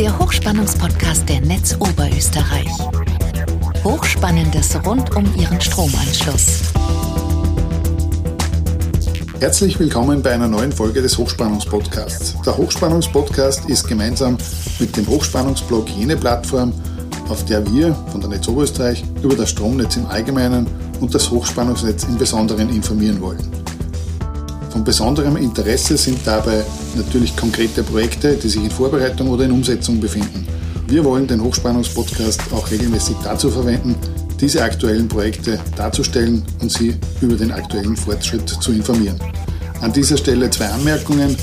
der Hochspannungspodcast der Netz Oberösterreich. Hochspannendes rund um Ihren Stromanschluss. Herzlich willkommen bei einer neuen Folge des Hochspannungspodcasts. Der Hochspannungspodcast ist gemeinsam mit dem Hochspannungsblog jene Plattform, auf der wir von der Netz Oberösterreich über das Stromnetz im Allgemeinen und das Hochspannungsnetz im Besonderen informieren wollen. Von besonderem Interesse sind dabei natürlich konkrete Projekte, die sich in Vorbereitung oder in Umsetzung befinden. Wir wollen den Hochspannungspodcast auch regelmäßig dazu verwenden, diese aktuellen Projekte darzustellen und Sie über den aktuellen Fortschritt zu informieren. An dieser Stelle zwei Anmerkungen.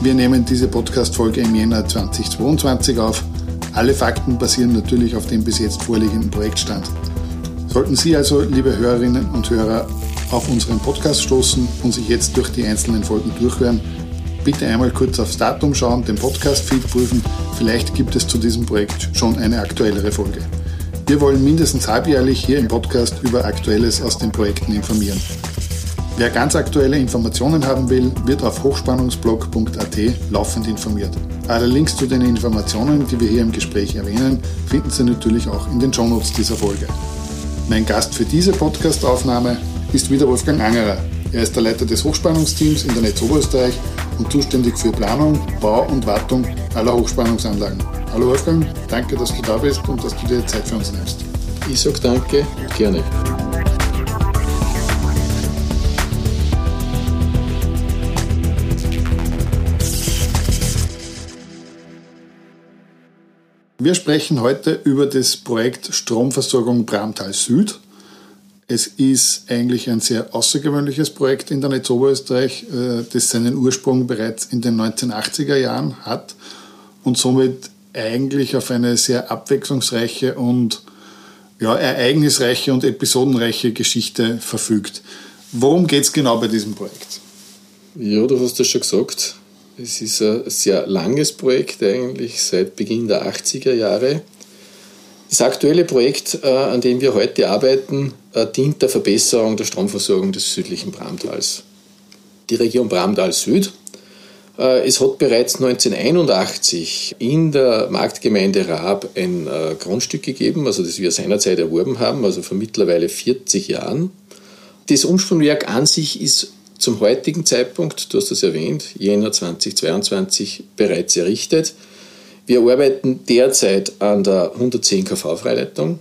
Wir nehmen diese Podcast-Folge im Jänner 2022 auf. Alle Fakten basieren natürlich auf dem bis jetzt vorliegenden Projektstand. Sollten Sie also, liebe Hörerinnen und Hörer, auf unseren Podcast stoßen und sich jetzt durch die einzelnen Folgen durchhören, bitte einmal kurz aufs Datum schauen, den Podcast-Feed prüfen. Vielleicht gibt es zu diesem Projekt schon eine aktuellere Folge. Wir wollen mindestens halbjährlich hier im Podcast über Aktuelles aus den Projekten informieren. Wer ganz aktuelle Informationen haben will, wird auf hochspannungsblog.at laufend informiert. Alle Links zu den Informationen, die wir hier im Gespräch erwähnen, finden Sie natürlich auch in den Shownotes dieser Folge. Mein Gast für diese Podcastaufnahme ist wieder Wolfgang Angerer. Er ist der Leiter des Hochspannungsteams in der Netz Oberösterreich und zuständig für Planung, Bau und Wartung aller Hochspannungsanlagen. Hallo Wolfgang, danke, dass du da bist und dass du dir Zeit für uns nimmst. Ich sage danke, gerne. Wir sprechen heute über das Projekt Stromversorgung Bramtal Süd. Es ist eigentlich ein sehr außergewöhnliches Projekt in der Netz Oberösterreich, äh, das seinen Ursprung bereits in den 1980er Jahren hat und somit eigentlich auf eine sehr abwechslungsreiche und ja, ereignisreiche und episodenreiche Geschichte verfügt. Worum geht es genau bei diesem Projekt? Ja, du hast das schon gesagt. Es ist ein sehr langes Projekt eigentlich, seit Beginn der 80er Jahre. Das aktuelle Projekt, äh, an dem wir heute arbeiten, äh, dient der Verbesserung der Stromversorgung des südlichen Bramtals. Die Region Bramtal Süd. Äh, es hat bereits 1981 in der Marktgemeinde Raab ein Grundstück gegeben, also das wir seinerzeit erworben haben, also vor mittlerweile 40 Jahren. Das Umspannwerk an sich ist zum heutigen Zeitpunkt, du hast das erwähnt, Jänner 2022 bereits errichtet. Wir arbeiten derzeit an der 110 kV Freileitung.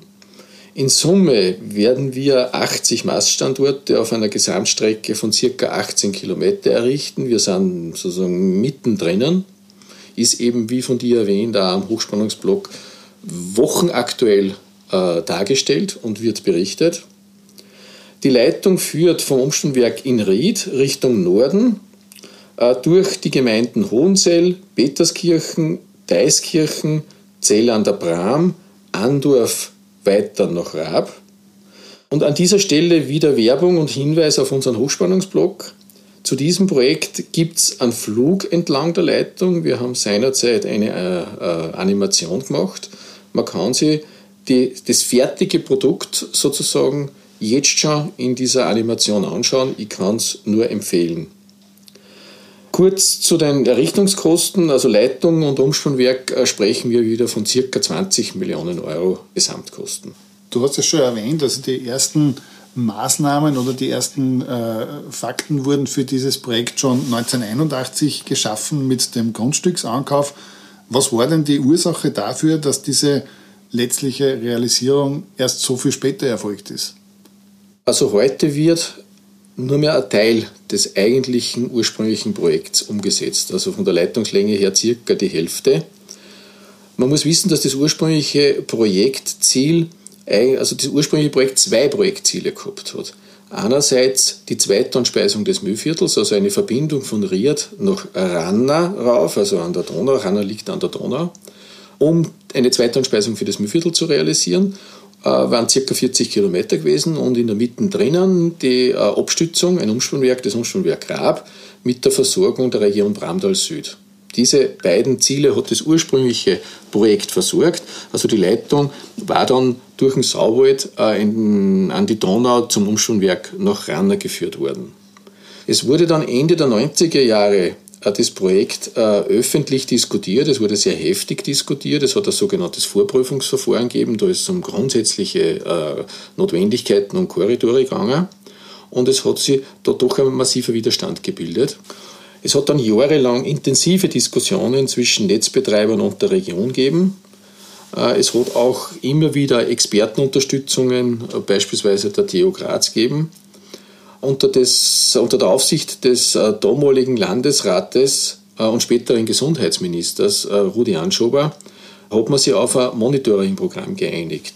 In Summe werden wir 80 Maststandorte auf einer Gesamtstrecke von ca. 18 Kilometer errichten. Wir sind sozusagen mittendrin. Ist eben, wie von dir erwähnt, auch am Hochspannungsblock wochenaktuell äh, dargestellt und wird berichtet. Die Leitung führt vom Umspannwerk in Ried Richtung Norden äh, durch die Gemeinden Hohensell, Peterskirchen, Deiskirchen, Zell an der Bram, Andorf weiter nach Raab. Und an dieser Stelle wieder Werbung und Hinweis auf unseren Hochspannungsblock. Zu diesem Projekt gibt es einen Flug entlang der Leitung. Wir haben seinerzeit eine äh, äh, Animation gemacht. Man kann sich die, das fertige Produkt sozusagen jetzt schon in dieser Animation anschauen. Ich kann es nur empfehlen. Kurz zu den Errichtungskosten, also Leitung und Umspannwerk äh, sprechen wir wieder von ca. 20 Millionen Euro Gesamtkosten. Du hast es schon erwähnt, also die ersten Maßnahmen oder die ersten äh, Fakten wurden für dieses Projekt schon 1981 geschaffen mit dem Grundstücksankauf. Was war denn die Ursache dafür, dass diese letztliche Realisierung erst so viel später erfolgt ist? Also heute wird nur mehr ein Teil des eigentlichen ursprünglichen Projekts umgesetzt, also von der Leitungslänge her circa die Hälfte. Man muss wissen, dass das ursprüngliche Projektziel, also das ursprüngliche Projekt zwei Projektziele gehabt hat. Einerseits die Zweitonspeisung des Mühlviertels, also eine Verbindung von Ried nach Ranna rauf, also an der Donau. Ranna liegt an der Donau, um eine Zweitonspeisung für das Mühlviertel zu realisieren waren ca. 40 Kilometer gewesen und in der Mitte drinnen die äh, Abstützung, ein Umspannwerk, das Umspannwerk Raab, mit der Versorgung der Region Bramtal Süd. Diese beiden Ziele hat das ursprüngliche Projekt versorgt. Also die Leitung war dann durch den Sauwald äh, in, an die Donau zum Umspannwerk nach Ranner geführt worden. Es wurde dann Ende der 90er Jahre das Projekt äh, öffentlich diskutiert. Es wurde sehr heftig diskutiert. Es hat ein sogenanntes Vorprüfungsverfahren gegeben. Da ist es um grundsätzliche äh, Notwendigkeiten und Korridore gegangen. Und es hat sich da doch ein massiver Widerstand gebildet. Es hat dann jahrelang intensive Diskussionen zwischen Netzbetreibern und der Region gegeben. Äh, es hat auch immer wieder Expertenunterstützungen, beispielsweise der TU Graz, gegeben unter, des, unter der Aufsicht des äh, damaligen Landesrates äh, und späteren Gesundheitsministers äh, Rudi Anschober hat man sich auf ein Monitoringprogramm geeinigt.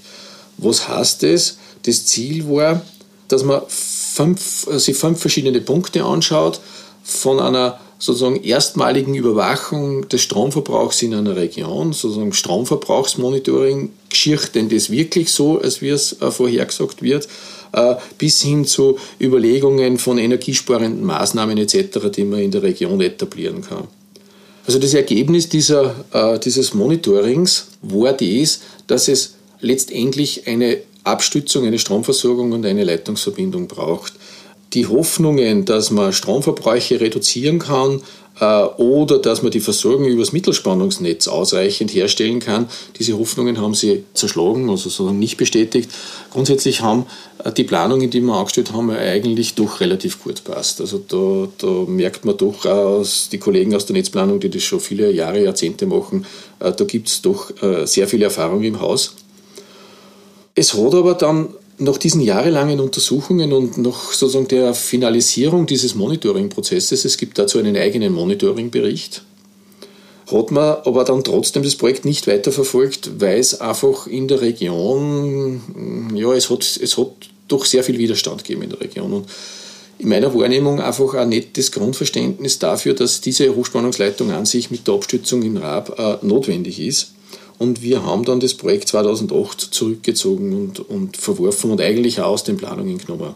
Was heißt das? Das Ziel war, dass man fünf, sich fünf verschiedene Punkte anschaut, von einer sozusagen erstmaligen Überwachung des Stromverbrauchs in einer Region, sozusagen Stromverbrauchsmonitoring, geschieht denn das wirklich so, als wie es vorhergesagt wird, äh, bis hin zu Überlegungen von energiesparenden Maßnahmen etc., die man in der Region etablieren kann. Also das Ergebnis dieser, äh, dieses Monitorings war dies, dass es letztendlich eine Abstützung, eine Stromversorgung und eine Leitungsverbindung braucht. Die Hoffnungen, dass man Stromverbräuche reduzieren kann, äh, oder dass man die Versorgung übers Mittelspannungsnetz ausreichend herstellen kann. Diese Hoffnungen haben sie zerschlagen, also sozusagen nicht bestätigt. Grundsätzlich haben äh, die Planungen, die wir angestellt haben, eigentlich doch relativ gut passt. Also da, da merkt man doch aus, die Kollegen aus der Netzplanung, die das schon viele Jahre, Jahrzehnte machen, äh, da gibt es doch sehr viel Erfahrung im Haus. Es hat aber dann nach diesen jahrelangen Untersuchungen und nach sozusagen der Finalisierung dieses Monitoring-Prozesses, es gibt dazu einen eigenen Monitoring-Bericht, hat man aber dann trotzdem das Projekt nicht weiterverfolgt, weil es einfach in der Region, ja, es hat, es hat doch sehr viel Widerstand gegeben in der Region. Und in meiner Wahrnehmung einfach nicht das Grundverständnis dafür, dass diese Hochspannungsleitung an sich mit der Abstützung in Raab äh, notwendig ist. Und wir haben dann das Projekt 2008 zurückgezogen und, und verworfen und eigentlich auch aus den Planungen genommen.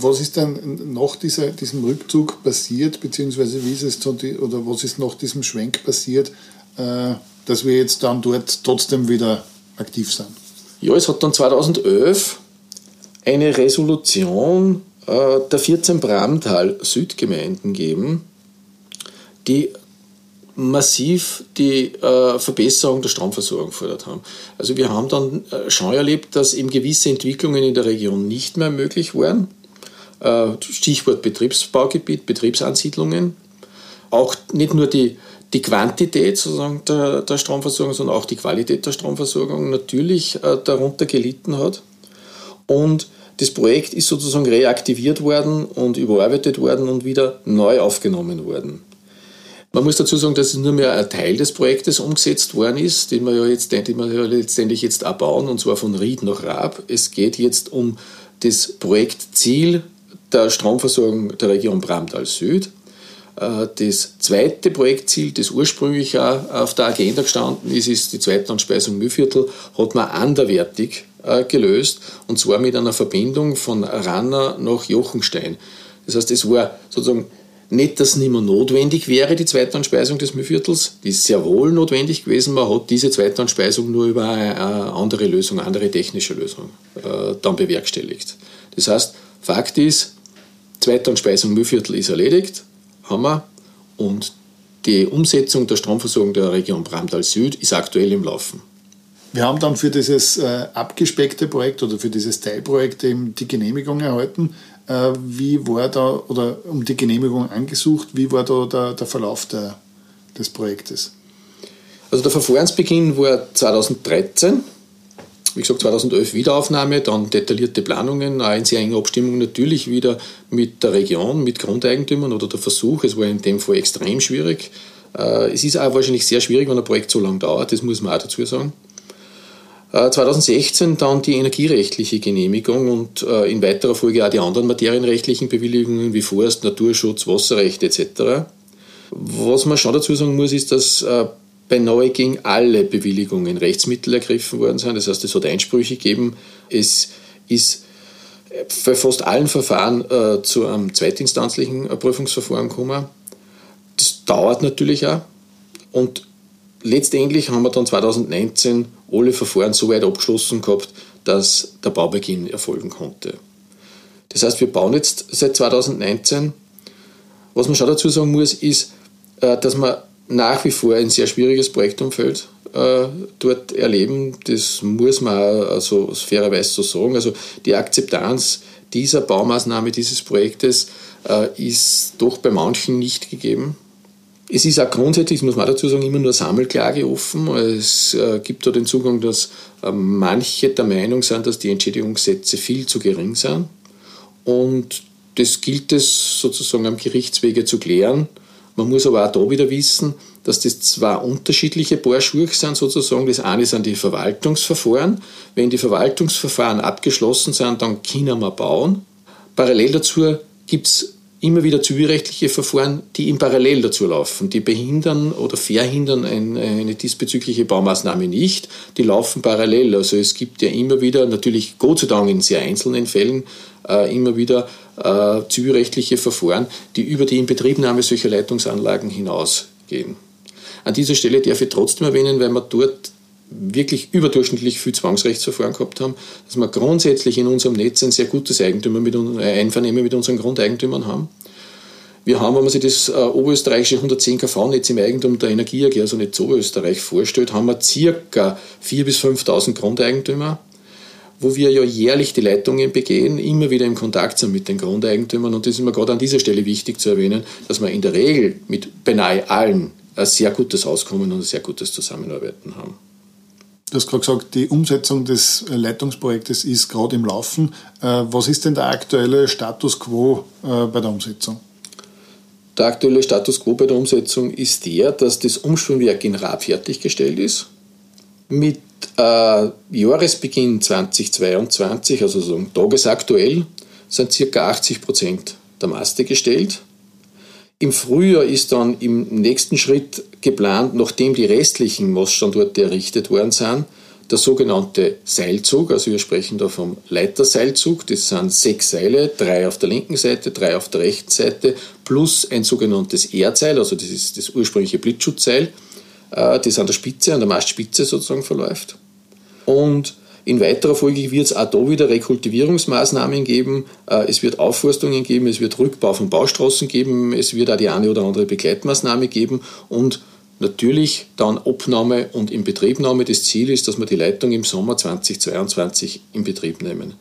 Was ist dann nach dieser, diesem Rückzug passiert, beziehungsweise wie ist es oder was ist nach diesem Schwenk passiert, äh, dass wir jetzt dann dort trotzdem wieder aktiv sind? Ja, es hat dann 2011 eine Resolution äh, der 14 Bramtal Südgemeinden gegeben, die massiv die äh, Verbesserung der Stromversorgung gefordert haben. Also wir haben dann äh, schon erlebt, dass eben gewisse Entwicklungen in der Region nicht mehr möglich waren. Äh, Stichwort Betriebsbaugebiet, Betriebsansiedlungen. Auch nicht nur die, die Quantität sozusagen der, der Stromversorgung, sondern auch die Qualität der Stromversorgung natürlich äh, darunter gelitten hat. Und das Projekt ist sozusagen reaktiviert worden und überarbeitet worden und wieder neu aufgenommen worden. Man muss dazu sagen, dass es nur mehr ein Teil des Projektes umgesetzt worden ist, den wir ja jetzt, den wir ja letztendlich jetzt abbauen, und zwar von Ried nach Raab. Es geht jetzt um das Projektziel der Stromversorgung der Region Bramtal Süd. Äh, das zweite Projektziel, das ursprünglich auch auf der Agenda gestanden ist, ist die Zweitanspeisung Mühlviertel, hat man anderwertig äh, gelöst, und zwar mit einer Verbindung von Ranner nach Jochenstein. Das heißt, es war sozusagen nicht, dass es nicht mehr notwendig wäre, die Zweitanspeisung des Mühlviertels. Die ist sehr wohl notwendig gewesen. Man hat diese Zweitanspeisung nur über eine andere Lösung, andere technische Lösung äh, dann bewerkstelligt. Das heißt, Fakt ist, Zweitanspeisung Mühlviertel ist erledigt, haben wir. Und die Umsetzung der Stromversorgung der Region Bramtal Süd ist aktuell im Laufen. Wir haben dann für dieses äh, abgespeckte Projekt oder für dieses Teilprojekt eben die Genehmigung erhalten. Äh, wie war da, oder um die Genehmigung angesucht, wie war da der, der Verlauf der, des Projektes? Also der Verfahrensbeginn war 2013. Wie gesagt, 2011 Wiederaufnahme, dann detaillierte Planungen, auch in sehr enger Abstimmung natürlich wieder mit der Region, mit Grundeigentümern oder der Versuch. Es war in dem Fall extrem schwierig. Äh, es ist auch wahrscheinlich sehr schwierig, wenn ein Projekt so lange dauert, das muss man auch dazu sagen. 2016 äh, dann die energierechtliche Genehmigung und äh, in weiterer Folge auch die anderen materienrechtlichen Bewilligungen wie Forst, Naturschutz, Wasserrecht etc. Was man schon dazu sagen muss, ist, dass äh, bei Neuging alle Bewilligungen Rechtsmittel ergriffen worden sind. Das heißt, es hat Einsprüche gegeben. Es ist bei fast allen Verfahren zu einem zweitinstanzlichen Prüfungsverfahren gekommen. Das dauert natürlich auch. Und letztendlich haben wir dann 2019 alle Verfahren so weit abgeschlossen gehabt, dass der Baubeginn erfolgen konnte. Das heißt, wir bauen jetzt seit 2019 Was man schon dazu sagen muss, ist, äh, dass man nach wie vor ein sehr schwieriges Projektumfeld äh, dort erleben. Das muss man also fairerweise so sagen. Also die Akzeptanz dieser Baumaßnahme, dieses Projektes äh, ist doch bei manchen nicht gegeben. Es ist auch grundsätzlich, das muss man dazu sagen, immer nur Sammelklage offen. Es äh, gibt da den Zugang, dass äh, manche der Meinung sind, dass die Entschädigungssätze viel zu gering sind. Und das gilt es sozusagen am Gerichtswege zu klären. Man muss aber auch da wieder wissen, dass das zwei unterschiedliche Paar Schuhe sind sozusagen. Das eine sind die Verwaltungsverfahren. Wenn die Verwaltungsverfahren abgeschlossen sind, dann können wir bauen. Parallel dazu gibt es immer wieder zivilrechtliche Verfahren, die im Parallel dazu laufen. Die behindern oder verhindern eine diesbezügliche Baumaßnahme nicht. Die laufen parallel. Also es gibt ja immer wieder, natürlich Gott sei Dank in sehr einzelnen Fällen, äh, immer wieder äh, zivilrechtliche Verfahren, die über die Inbetriebnahme solcher Leitungsanlagen hinausgehen. An dieser Stelle darf ich trotzdem erwähnen, weil wir dort wirklich überdurchschnittlich viel Zwangsrechtsverfahren gehabt haben, dass wir grundsätzlich in unserem Netz ein sehr gutes Eigentümer mit, äh, Einvernehmen mit unseren Grundeigentümern haben. Wir haben, wenn man sich das äh, oberösterreichische 110 kV-Netz im Eigentum der Energie AG, also nicht Oberösterreich, vorstellt, haben wir circa 4.000 bis 5.000 Grundeigentümer, wo wir ja jährlich die Leitungen begehen, immer wieder im Kontakt sind mit den Grundeigentümern. Und das ist mir gerade an dieser Stelle wichtig zu erwähnen, dass wir in der Regel mit beinahe allen ein sehr gutes Auskommen und ein sehr gutes Zusammenarbeiten haben. Du hast gerade gesagt, die Umsetzung des Leitungsprojektes ist gerade im Laufen. Äh, was ist denn der aktuelle Status quo äh, bei der Umsetzung? Der aktuelle Status quo bei der Umsetzung ist der, dass das Umschwungwerk in Raab fertiggestellt ist. Mit äh, Jahresbeginn 2022, also so tagesaktuell, sind ca. 80 Prozent der Maste gestellt. Im Frühjahr ist dann im nächsten Schritt geplant, nachdem die restlichen Maststandorte errichtet worden sind, der sogenannte Seilzug, also wir sprechen da vom Leiterseilzug, das sind sechs Seile, drei auf der linken Seite, drei auf der rechten Seite, plus ein sogenanntes Erdseil, also das ist das ursprüngliche Blitzschutzseil, äh, das an der Spitze, an der Mastspitze sozusagen verläuft. Und in weiterer Folge wird es auch da wieder Rekultivierungsmaßnahmen geben, äh, es wird Aufforstungen geben, es wird Rückbau von Baustraßen geben, es wird auch die eine oder andere Begleitmaßnahme geben und Natürlich dann Abnahme und Inbetriebnahme. Das Ziel ist, dass wir die Leitung im Sommer 2022 in Betrieb nehmen.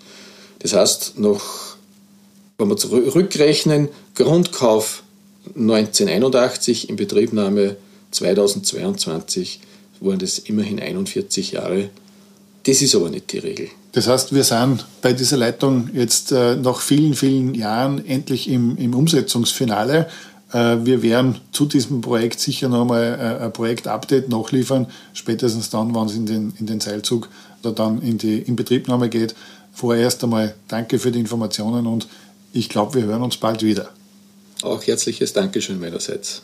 Das heißt, noch, wenn wir zurückrechnen, Grundkauf 1981, Inbetriebnahme 2022, waren das immerhin 41 Jahre. Das ist aber nicht die Regel. Das heißt, wir sind bei dieser Leitung jetzt äh, nach vielen, vielen Jahren endlich im, im Umsetzungsfinale. Äh, wir werden zu diesem Projekt sicher nochmal äh, ein Projektupdate nachliefern, spätestens dann, wenn es in den, in den Seilzug oder dann in die Inbetriebnahme geht. Vorerst einmal danke für die Informationen und ich glaube, wir hören uns bald wieder. Auch herzliches Dankeschön meinerseits.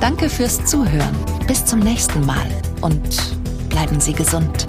Danke fürs Zuhören. Bis zum nächsten Mal und bleiben Sie gesund.